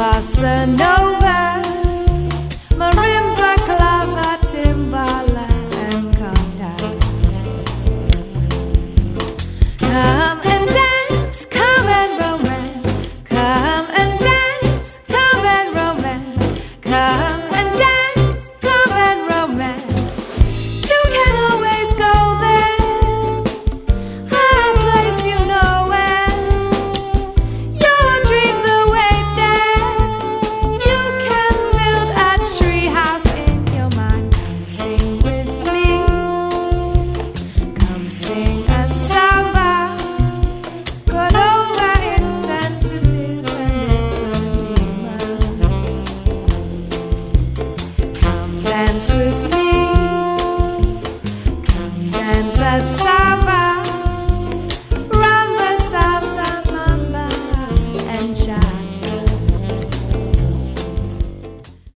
bossa nova. Dance with me. Come dance a samba.